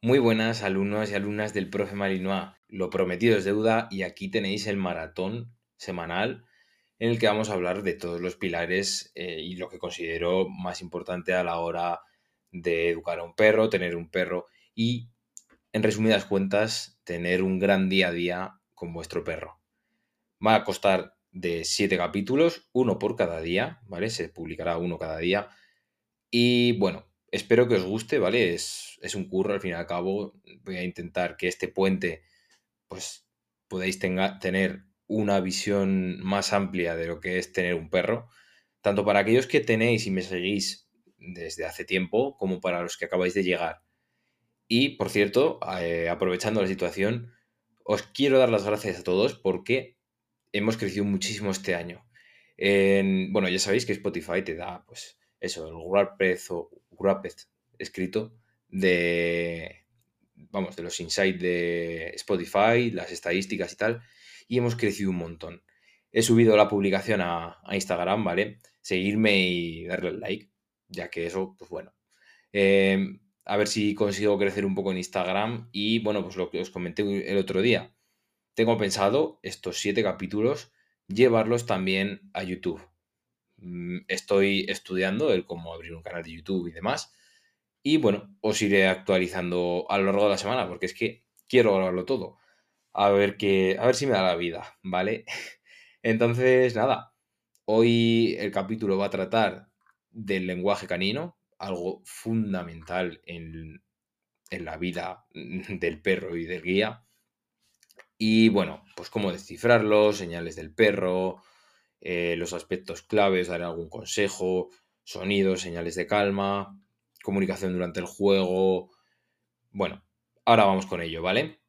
Muy buenas alumnos y alumnas del profe Malinois. Lo prometido es deuda y aquí tenéis el maratón semanal en el que vamos a hablar de todos los pilares eh, y lo que considero más importante a la hora de educar a un perro, tener un perro y, en resumidas cuentas, tener un gran día a día con vuestro perro. Va a costar de siete capítulos, uno por cada día, ¿vale? Se publicará uno cada día. Y bueno, espero que os guste, ¿vale? Es, es, un curro, al fin y al cabo. Voy a intentar que este puente, pues, podáis tenga, tener una visión más amplia de lo que es tener un perro. Tanto para aquellos que tenéis y me seguís desde hace tiempo, como para los que acabáis de llegar. Y, por cierto, eh, aprovechando la situación, os quiero dar las gracias a todos porque hemos crecido muchísimo este año. En, bueno, ya sabéis que Spotify te da, pues, eso, el WordPress o WordPress escrito de, vamos, de los insights de Spotify, las estadísticas y tal, y hemos crecido un montón. He subido la publicación a, Instagram, ¿vale? Seguirme y darle el like, ya que eso, pues bueno. Em, a ver si consigo crecer un poco en Instagram y bueno, pues lo que os comenté el otro día. Tengo pensado estos siete capítulos llevarlos también a YouTube. Mm, estoy estudiando el cómo abrir un canal de YouTube y demás. Y bueno, os iré actualizando a lo largo de la semana, porque es que quiero grabarlo todo. A ver, que, a ver si me da la vida, ¿vale? Entonces, nada, hoy el capítulo va a tratar del lenguaje canino, algo fundamental en, en la vida del perro y del guía. Y bueno, pues cómo descifrarlo, señales del perro, eh, los aspectos claves, daré algún consejo, sonidos, señales de calma, comunicación durante el juego. Bueno, ahora vamos con ello, ¿vale?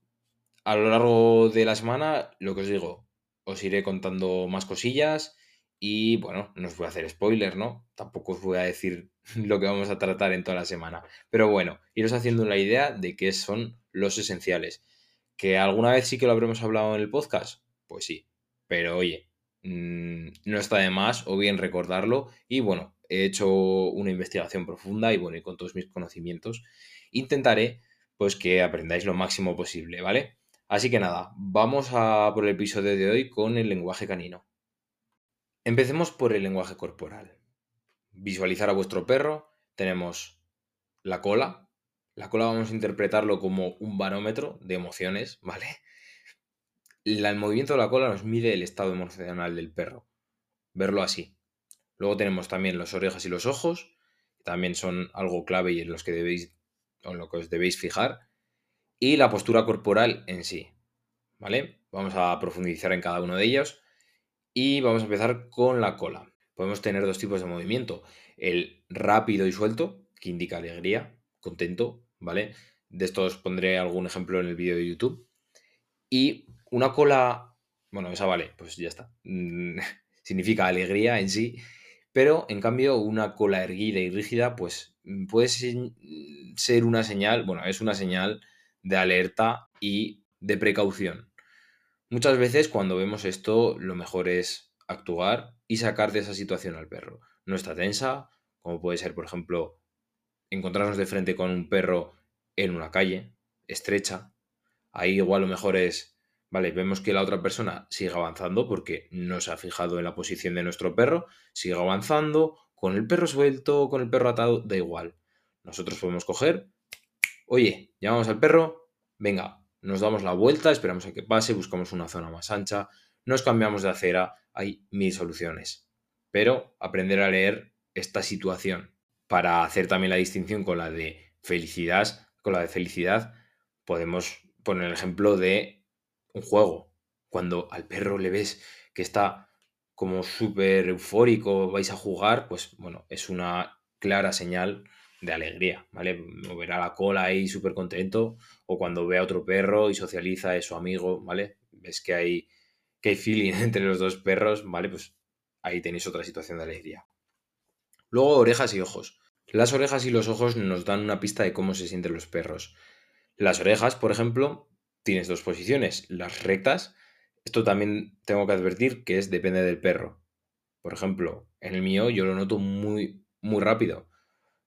A lo largo de la semana, lo que os digo, os iré contando más cosillas y bueno, no os voy a hacer spoiler, ¿no? Tampoco os voy a decir lo que vamos a tratar en toda la semana. Pero bueno, iros haciendo una idea de qué son los esenciales. ¿Que alguna vez sí que lo habremos hablado en el podcast? Pues sí. Pero oye, Mm, no está de más o bien recordarlo y bueno, he hecho una investigación profunda y bueno, y con todos mis conocimientos intentaré pues que aprendáis lo máximo posible, ¿vale? Así que nada, vamos a por el episodio de hoy con el lenguaje canino. Empecemos por el lenguaje corporal. Visualizar a vuestro perro, tenemos la cola. La cola vamos a interpretarlo como un barómetro de emociones, ¿vale? El movimiento de la cola nos mide el estado emocional del perro. Verlo así. Luego tenemos también las orejas y los ojos, que también son algo clave y en los que debéis, en lo que os debéis fijar. Y la postura corporal en sí. ¿Vale? Vamos a profundizar en cada uno de ellos. Y vamos a empezar con la cola. Podemos tener dos tipos de movimiento. El rápido y suelto, que indica alegría, contento, ¿vale? De estos pondré algún ejemplo en el vídeo de YouTube. Y una cola, bueno, esa vale, pues ya está. Mm, significa alegría en sí, pero en cambio una cola erguida y rígida, pues mm, puede ser una señal, bueno, es una señal de alerta y de precaución. Muchas veces cuando vemos esto, lo mejor es actuar y sacar de esa situación al perro. No está tensa, como puede ser, por ejemplo, encontrarnos de frente con un perro en una calle estrecha. Ahí igual lo mejor es Vale, vemos que la otra persona sigue avanzando porque no se ha fijado en la posición de nuestro perro, sigue avanzando, con el perro suelto, con el perro atado, da igual. Nosotros podemos coger, oye, llamamos al perro, venga, nos damos la vuelta, esperamos a que pase, buscamos una zona más ancha, nos cambiamos de acera, hay mil soluciones. Pero aprender a leer esta situación para hacer también la distinción con la de felicidad, con la de felicidad, podemos poner el ejemplo de un juego. Cuando al perro le ves que está como súper eufórico, vais a jugar, pues bueno, es una clara señal de alegría, ¿vale? Moverá la cola ahí súper contento, o cuando ve a otro perro y socializa, es su amigo, ¿vale? Ves que hay, que hay feeling entre los dos perros, ¿vale? Pues ahí tenéis otra situación de alegría. Luego, orejas y ojos. Las orejas y los ojos nos dan una pista de cómo se sienten los perros. Las orejas, por ejemplo, tienes dos posiciones, las rectas. Esto también tengo que advertir que es depende del perro. Por ejemplo, en el mío yo lo noto muy, muy rápido.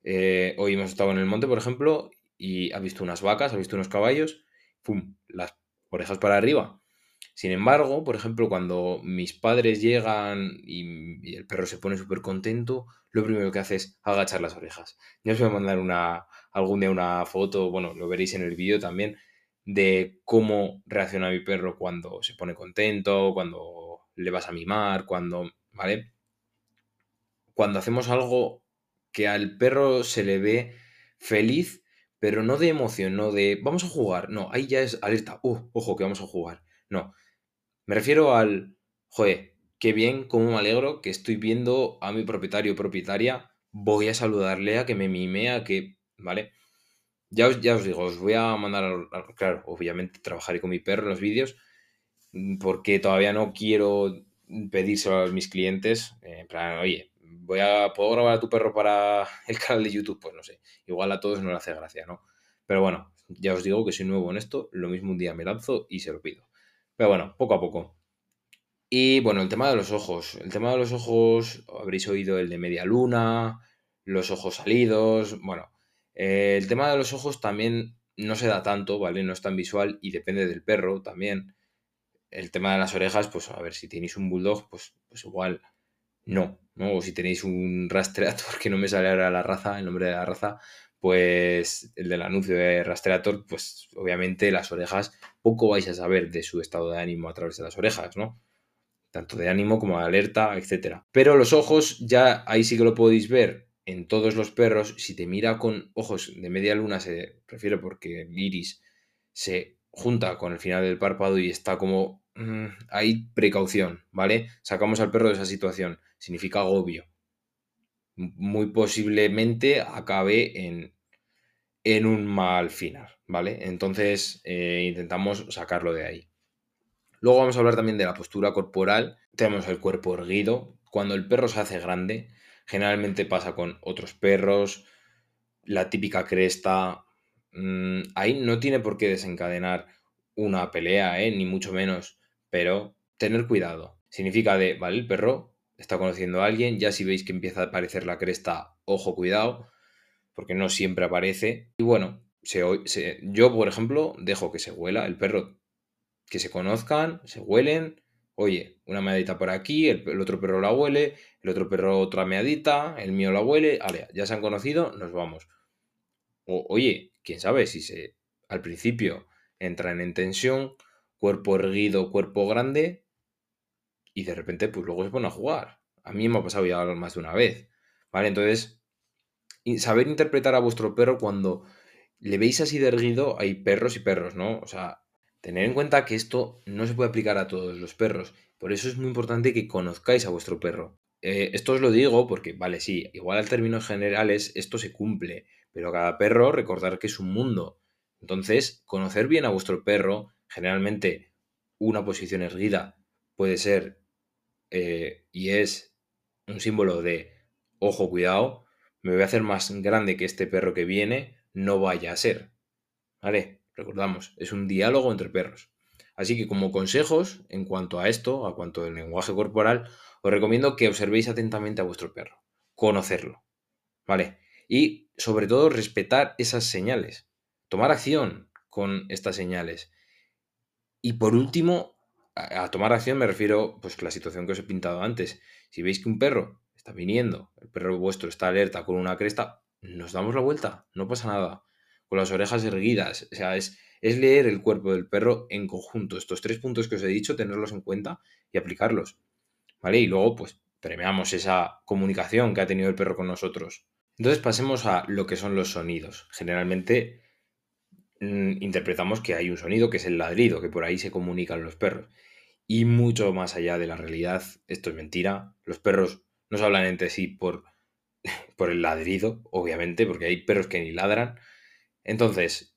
Eh, hoy hemos estado en el monte, por ejemplo, y ha visto unas vacas, ha visto unos caballos, ¡pum! Las orejas para arriba. Sin embargo, por ejemplo, cuando mis padres llegan y, el perro se pone súper contento, lo primero que hace es agachar las orejas. Ya os voy a mandar una, algún día una foto, bueno, lo veréis en el vídeo también, de cómo reacciona mi perro cuando se pone contento, cuando le vas a mimar, cuando, ¿vale? Cuando hacemos algo que al perro se le ve feliz, pero no de emoción, no de vamos a jugar, no, ahí ya es alerta, uh, ojo que vamos a jugar. No, me refiero al, joder, qué bien, cómo me alegro que estoy viendo a mi propietario o propietaria, voy a saludarle, a que me mime, a que, ¿vale? Ya os, ya os digo, os voy a mandar, claro, obviamente trabajaré con mi perro en los vídeos, mm, porque todavía no quiero pedírselo a mis clientes, eh, en plan, oye, voy a, ¿puedo grabar a tu perro para el canal de YouTube? Pues no sé, igual a todos no le hace gracia, ¿no? Pero bueno, ya os digo que soy nuevo en esto, lo mismo un día me lanzo y se lo pido. Pero bueno, poco a poco. Y bueno, el tema de los ojos. El tema de los ojos, habréis oído el de media luna, los ojos salidos. Bueno, eh, el tema de los ojos también no se da tanto, ¿vale? No es tan visual y depende del perro también. El tema de las orejas, pues a ver, si tenéis un bulldog, pues, pues igual no, ¿no? O si tenéis un rastreator, que no me sale ahora la raza, el nombre de la raza, pues el del anuncio de Rastreator, pues obviamente las orejas, poco vais a saber de su estado de ánimo a través de las orejas, ¿no? Tanto de ánimo como de alerta, etc. Pero los ojos, ya ahí sí que lo podéis ver en todos los perros. Si te mira con ojos de media luna, se refiere porque el iris se junta con el final del párpado y está como... Mm, hay precaución, ¿vale? Sacamos al perro de esa situación. Significa agobio muy posiblemente acabe en, en un mal final, ¿vale? Entonces eh, intentamos sacarlo de ahí. Luego vamos a hablar también de la postura corporal. Tenemos el cuerpo erguido. Cuando el perro se hace grande, generalmente pasa con otros perros, la típica cresta. Mm, ahí no tiene por qué desencadenar una pelea, ¿eh? ni mucho menos, pero tener cuidado. Significa de, ¿vale? El perro está conociendo a alguien, ya si veis que empieza a aparecer la cresta, ojo, cuidado, porque no siempre aparece. Y bueno, se, yo, por ejemplo, dejo que se huela el perro, que se conozcan, se huelen. Oye, una meadita por aquí, el, otro perro la huele, el otro perro otra meadita, el mío la huele, vale, ya se han conocido, nos vamos. Oye, quién sabe si se al principio entran en tensión, cuerpo erguido, cuerpo grande, y de repente pues luego se pone a jugar. A mí me ha pasado ya más de una vez, ¿vale? Entonces, saber interpretar a vuestro perro cuando le veis así de erguido, hay perros y perros, ¿no? O sea, tener en cuenta que esto no se puede aplicar a todos los perros. Por eso es muy importante que conozcáis a vuestro perro. Eh, esto os lo digo porque, vale, sí, igual al términos generales esto se cumple, pero cada perro recordar que es un mundo. Entonces, conocer bien a vuestro perro, generalmente una posición erguida puede ser eh, y es un símbolo de ojo, cuidado, me voy a hacer más grande que este perro que viene, no vaya a ser. ¿Vale? Recordamos, es un diálogo entre perros. Así que como consejos en cuanto a esto, a cuanto al lenguaje corporal, os recomiendo que observéis atentamente a vuestro perro, conocerlo, ¿vale? Y sobre todo respetar esas señales, tomar acción con estas señales. Y por último, a, tomar acción me refiero, pues, la situación que os he pintado antes. Si veis que un perro está viniendo, el perro vuestro está alerta con una cresta, nos damos la vuelta, no pasa nada. Con las orejas erguidas, o sea, es, leer el cuerpo del perro en conjunto. Estos tres puntos que os he dicho, tenerlos en cuenta y aplicarlos. ¿Vale? Y luego, pues, premiamos esa comunicación que ha tenido el perro con nosotros. Entonces pasemos a lo que son los sonidos. Generalmente Mm, interpretamos que hay un sonido que es el ladrido, que por ahí se comunican los perros. Y mucho más allá de la realidad, esto es mentira. Los perros no se hablan entre sí por, por el ladrido, obviamente, porque hay perros que ni ladran. Entonces,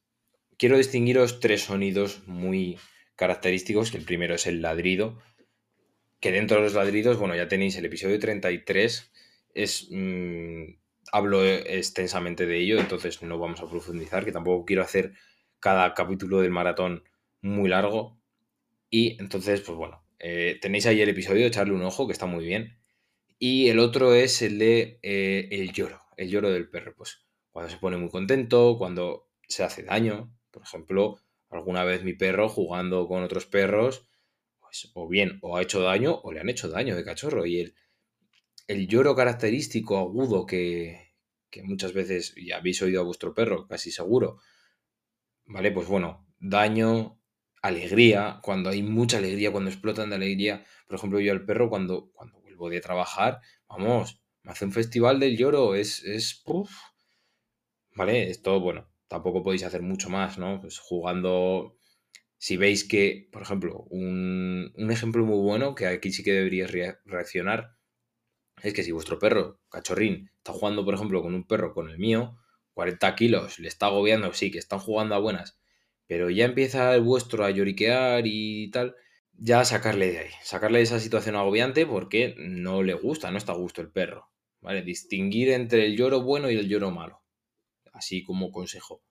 quiero distinguiros tres sonidos muy característicos, que el primero es el ladrido, que dentro de los ladridos, bueno, ya tenéis el episodio 33, es... Mm, hablo extensamente de ello, entonces no vamos a profundizar, que tampoco quiero hacer cada capítulo del maratón muy largo. Y entonces, pues bueno, eh, tenéis ahí el episodio, echarle un ojo, que está muy bien. Y el otro es el de eh, el lloro, el lloro del perro. Pues cuando se pone muy contento, cuando se hace daño. Por ejemplo, alguna vez mi perro jugando con otros perros, pues o bien o ha hecho daño o le han hecho daño de cachorro. Y el, lloro característico agudo que, que muchas veces ya habéis oído a vuestro perro, casi seguro, ¿vale? Pues bueno, daño, alegría, cuando hay mucha alegría, cuando explotan de alegría. Por ejemplo, yo al perro cuando, cuando vuelvo de trabajar, vamos, me hace un festival del lloro, es, es, ¿vale? Esto, bueno, tampoco podéis hacer mucho más, ¿no? Pues jugando, si veis que, por ejemplo, un, un ejemplo muy bueno, que aquí sí que deberíais reaccionar, es que si vuestro perro, cachorrín, está jugando, por ejemplo, con un perro, con el mío, 40 kilos, le está agobiando, sí, que están jugando a buenas, pero ya empieza el vuestro a lloriquear y tal, ya sacarle de ahí, sacarle de esa situación agobiante porque no le gusta, no está a gusto el perro, ¿vale? Distinguir entre el lloro bueno y el lloro malo, así como consejo.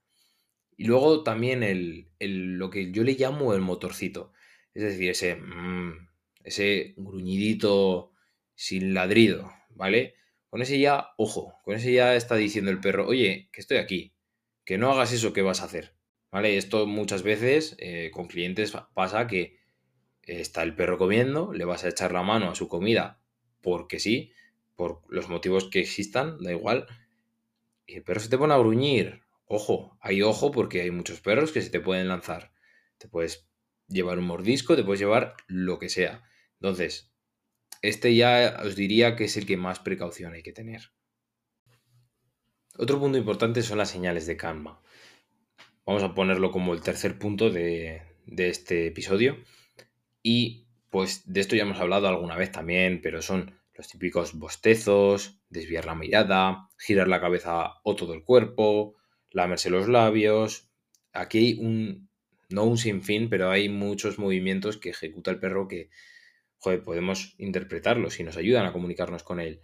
Y luego también el, lo que yo le llamo el motorcito, es decir, ese, mm, ese gruñidito sin ladrido, ¿vale? Con ese ya, ojo, con ese ya está diciendo el perro, oye, que estoy aquí, que no hagas eso que vas a hacer, ¿vale? Esto muchas veces eh, con clientes pasa que está el perro comiendo, le vas a echar la mano a su comida porque sí, por los motivos que existan, da igual, y el perro se te pone a gruñir. Ojo, hay ojo porque hay muchos perros que se te pueden lanzar. Te puedes llevar un mordisco, te puedes llevar lo que sea. Entonces, este ya os diría que es el que más precaución hay que tener. Otro punto importante son las señales de calma. Vamos a ponerlo como el tercer punto de, este episodio. Y pues de esto ya hemos hablado alguna vez también, pero son los típicos bostezos, desviar la mirada, girar la cabeza o todo el cuerpo, lamerse los labios. Aquí hay un, no un sinfín, pero hay muchos movimientos que ejecuta el perro que podemos interpretarlos y nos ayudan a comunicarnos con él.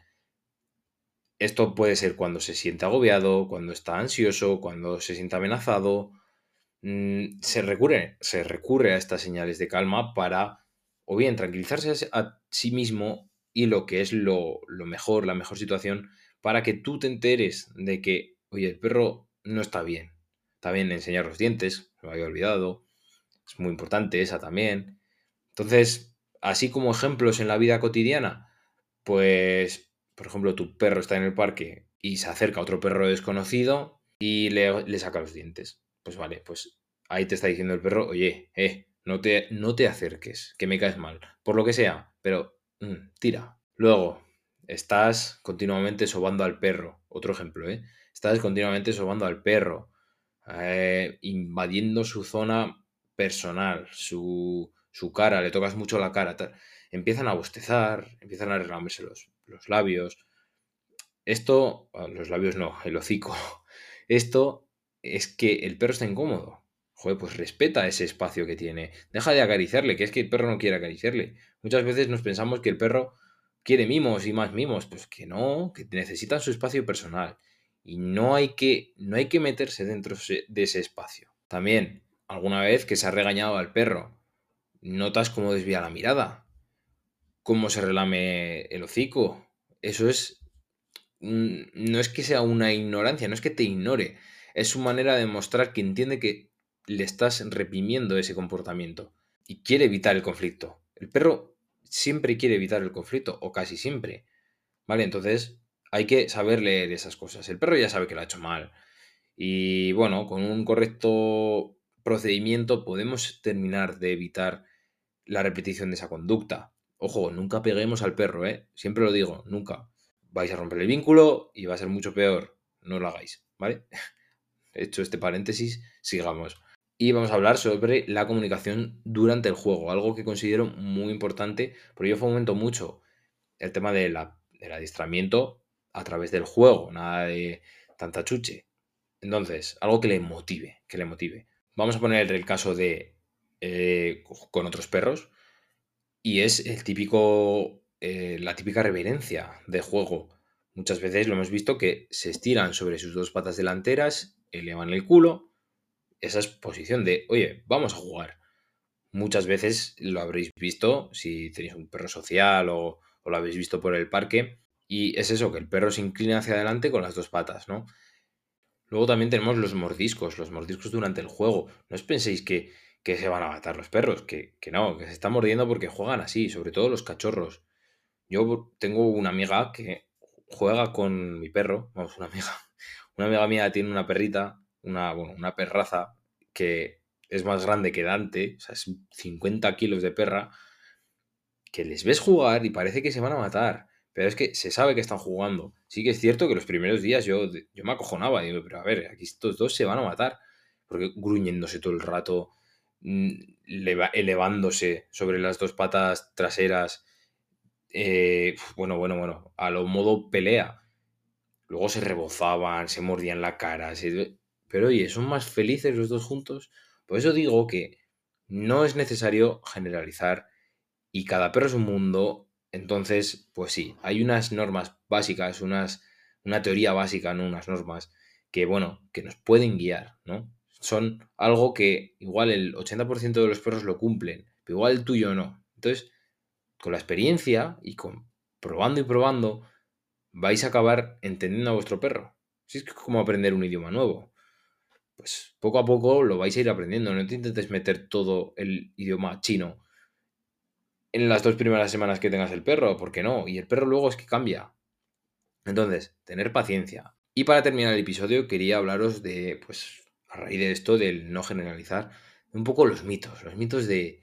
Esto puede ser cuando se siente agobiado, cuando está ansioso, cuando se siente amenazado. Mm, se, recurre, se recurre a estas señales de calma para o bien tranquilizarse a sí mismo y lo que es lo, lo mejor, la mejor situación, para que tú te enteres de que, oye, el perro no está bien. Bien enseñar los dientes, me había olvidado. Es muy importante esa también. Entonces, así como ejemplos en la vida cotidiana, pues, por ejemplo, tu perro está en el parque y se acerca a otro perro desconocido y le, saca los dientes. Pues vale, pues ahí te está diciendo el perro, oye, eh, no te, no te acerques, que me caes mal, por lo que sea, pero mm, tira. Luego, estás continuamente sobando al perro, otro ejemplo, ¿eh? Estás continuamente sobando al perro, eh, invadiendo su zona personal, su, su cara, le tocas mucho la cara, empiezan a bostezar, empiezan a relamerse los, los labios. Esto, ah, los labios no, el hocico. Esto es que el perro está incómodo. Joder, pues respeta ese espacio que tiene. Deja de acariciarle, que es que el perro no quiere acariciarle. Muchas veces nos pensamos que el perro quiere mimos y más mimos. Pues que no, que necesitan su espacio personal. Y no hay que, no hay que meterse dentro de ese espacio. También, alguna vez que se ha regañado al perro notas cómo desvía la mirada, cómo se relame el hocico. Eso es. No es que sea una ignorancia, no es que te ignore. Es su manera de mostrar que entiende que le estás reprimiendo ese comportamiento y quiere evitar el conflicto. El perro siempre quiere evitar el conflicto, o casi siempre. ¿Vale? Entonces hay que saber leer esas cosas. El perro ya sabe que lo ha hecho mal. Y bueno, con un correcto procedimiento podemos terminar de evitar la repetición de esa conducta. Ojo, nunca peguemos al perro, ¿eh? Siempre lo digo, nunca. Vais a romper el vínculo y va a ser mucho peor. No lo hagáis, ¿vale? Hecho este paréntesis, sigamos. Y vamos a hablar sobre la comunicación durante el juego, algo que considero muy importante, porque yo fomento mucho el tema de del adiestramiento a través del juego, nada de tanta chuche. Entonces, algo que le motive, que le motive. Vamos a poner el caso de eh, con otros perros y es el típico, eh, la típica reverencia de juego. Muchas veces lo hemos visto que se estiran sobre sus dos patas delanteras, elevan el culo. Esa es posición de, oye, vamos a jugar. Muchas veces lo habréis visto si tenéis un perro social o, o lo habéis visto por el parque. Y es eso, que el perro se inclina hacia adelante con las dos patas, ¿no? Luego también tenemos los mordiscos, los mordiscos durante el juego. No os penséis que, que se van a matar los perros, que, que no, que se están mordiendo porque juegan así, sobre todo los cachorros. Yo tengo una amiga que juega con mi perro, vamos, una amiga, una amiga mía tiene una perrita, una, bueno, una perraza que es más grande que Dante, o sea, es 50 kilos de perra, que les ves jugar y parece que se van a matar. Pero es que se sabe que están jugando. Sí que es cierto que los primeros días yo, yo me acojonaba. Pero a ver, aquí estos dos se van a matar. Porque gruñéndose todo el rato, mm, elevándose sobre las dos patas traseras. Eh, bueno, bueno, bueno. A lo modo pelea. Luego se rebozaban, se mordían la cara. Pero oye, son más felices los dos juntos. Por eso digo que no es necesario generalizar y cada perro es un mundo. Entonces, pues sí, hay unas normas básicas, unas, una teoría básica, ¿no? Unas normas que, bueno, que nos pueden guiar, ¿no? Son algo que igual el 80% de los perros lo cumplen, pero igual el tuyo no. Entonces, con la experiencia y con probando y probando, vais a acabar entendiendo a vuestro perro. Si es como aprender un idioma nuevo pues poco a poco lo vais a ir aprendiendo. No te intentes meter todo el idioma chino en las dos primeras semanas que tengas el perro, porque no, y el perro luego es que cambia. Entonces, tener paciencia. Y para terminar el episodio, quería hablaros de, pues, a raíz de esto, del no generalizar, un poco los mitos, los mitos de,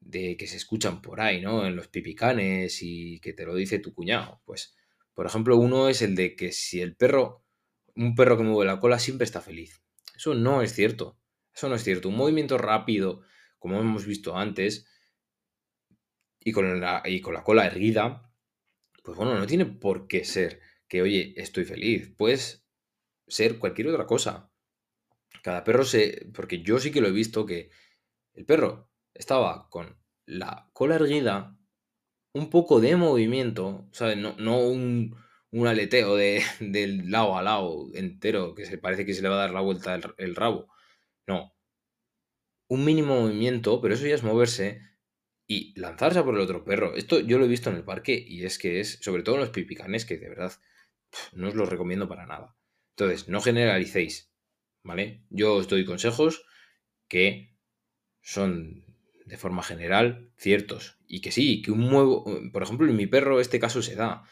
de que se escuchan por ahí, ¿no? En los pipicanes y que te lo dice tu cuñado. Pues, por ejemplo, uno es el de que si el perro, un perro que mueve la cola siempre está feliz. Eso no es cierto. Eso no es cierto. Un movimiento rápido, como hemos visto antes, y con la, y con la cola erguida, pues bueno, no tiene por qué ser que, oye, estoy feliz. Puedes ser cualquier otra cosa. Cada perro se... Porque yo sí que lo he visto que el perro estaba con la cola erguida, un poco de movimiento, ¿sabes? No, no un, un aleteo de, del lado a lado entero, que se parece que se le va a dar la vuelta el, rabo. No. Un mínimo movimiento, pero eso ya es moverse y lanzarse por el otro perro. Esto yo lo he visto en el parque y es que es, sobre todo en los pipicanes, que de verdad no os lo recomiendo para nada. Entonces, no generalicéis, ¿vale? Yo os doy consejos que son de forma general ciertos y que sí, que un muevo, por ejemplo, en mi perro este caso se da.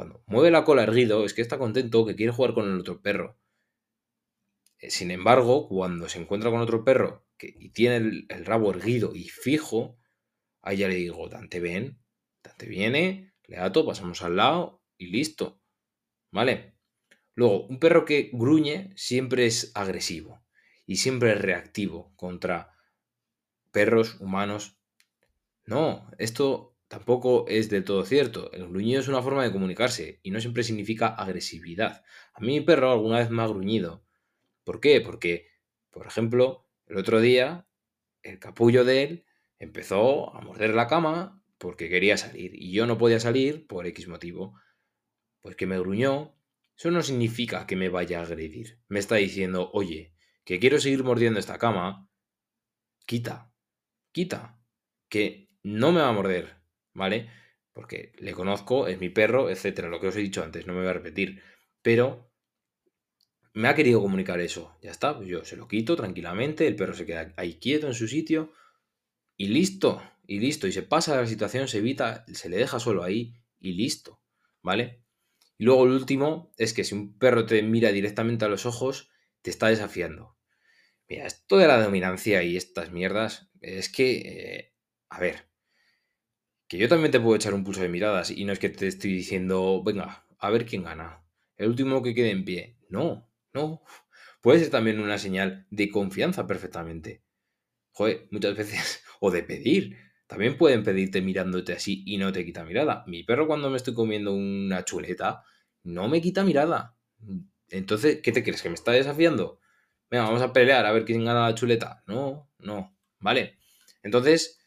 Cuando mueve la cola erguido es que está contento, que quiere jugar con el otro perro. Eh, sin embargo, cuando se encuentra con otro perro que, y tiene el, rabo erguido y fijo, ahí ya le digo, Dante ven, Dante viene, le ato, pasamos al lado y listo. ¿Vale? Luego, un perro que gruñe siempre es agresivo y siempre es reactivo contra perros, humanos. No, esto tampoco es del todo cierto. El gruñido es una forma de comunicarse y no siempre significa agresividad. A mí mi perro alguna vez me ha gruñido. ¿Por qué? Porque, por ejemplo, el otro día el capullo de él empezó a morder la cama porque quería salir y yo no podía salir por X motivo. Pues que me gruñó. Eso no significa que me vaya a agredir. Me está diciendo, oye, que quiero seguir mordiendo esta cama. Quita, quita, que no me va a morder, ¿vale? Porque le conozco, es mi perro, etcétera, lo que os he dicho antes, no me voy a repetir. Pero me ha querido comunicar eso, ya está, pues yo se lo quito tranquilamente, el perro se queda ahí quieto en su sitio y listo, y listo, y se pasa la situación, se evita, se le deja solo ahí y listo, ¿vale? Y luego el último es que si un perro te mira directamente a los ojos, te está desafiando. Mira, esto de la dominancia y estas mierdas, es que, eh, a ver, que yo también te puedo echar un pulso de miradas y no es que te estoy diciendo, venga, a ver quién gana. El último que quede en pie. No, no. Puede ser también una señal de confianza perfectamente. Joder, muchas veces, o de pedir. También pueden pedirte mirándote así y no te quita mirada. Mi perro cuando me estoy comiendo una chuleta, no me quita mirada. Entonces, ¿qué te crees? ¿Que me está desafiando? Venga, vamos a pelear a ver quién gana la chuleta. No, no. ¿Vale? Entonces,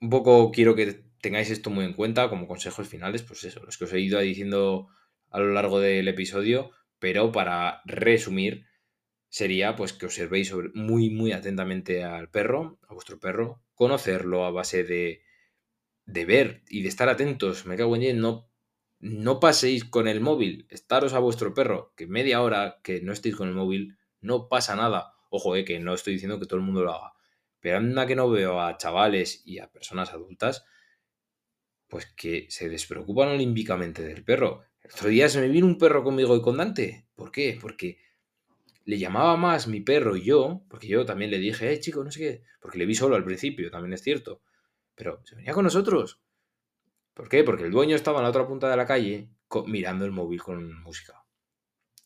un poco quiero que tengáis esto muy en cuenta como consejos finales, pues eso, los que os he ido diciendo a lo largo del episodio, pero para resumir sería pues que observéis muy muy atentamente al perro, a vuestro perro, conocerlo a base de, de ver y de estar atentos, me cago en no no paséis con el móvil, estaros a vuestro perro, que media hora que no estéis con el móvil, no pasa nada. Ojo, eh, que no estoy diciendo que todo el mundo lo haga. Pero anda que no veo a chavales y a personas adultas, pues que se despreocupan olímpicamente del perro. El otro día se me vino un perro conmigo y con Dante. ¿Por qué? Porque le llamaba más mi perro y yo, porque yo también le dije, eh, chico, no sé qué, porque le vi solo al principio, también es cierto. Pero se venía con nosotros. ¿Por qué? Porque el dueño estaba en la otra punta de la calle mirando el móvil con música.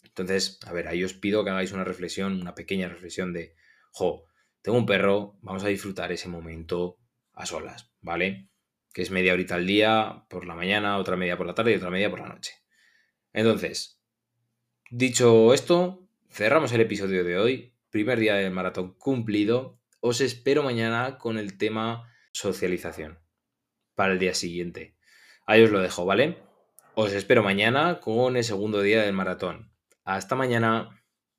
Entonces, a ver, ahí os pido que hagáis una reflexión, una pequeña reflexión de, jo, tengo un perro, vamos a disfrutar ese momento a solas, ¿vale? Que es media horita al día, por la mañana, otra media por la tarde y otra media por la noche. Entonces, dicho esto, cerramos el episodio de hoy. Primer día del maratón cumplido. Os espero mañana con el tema socialización para el día siguiente. Ahí os lo dejo, ¿vale? Os espero mañana con el segundo día del maratón. Hasta mañana.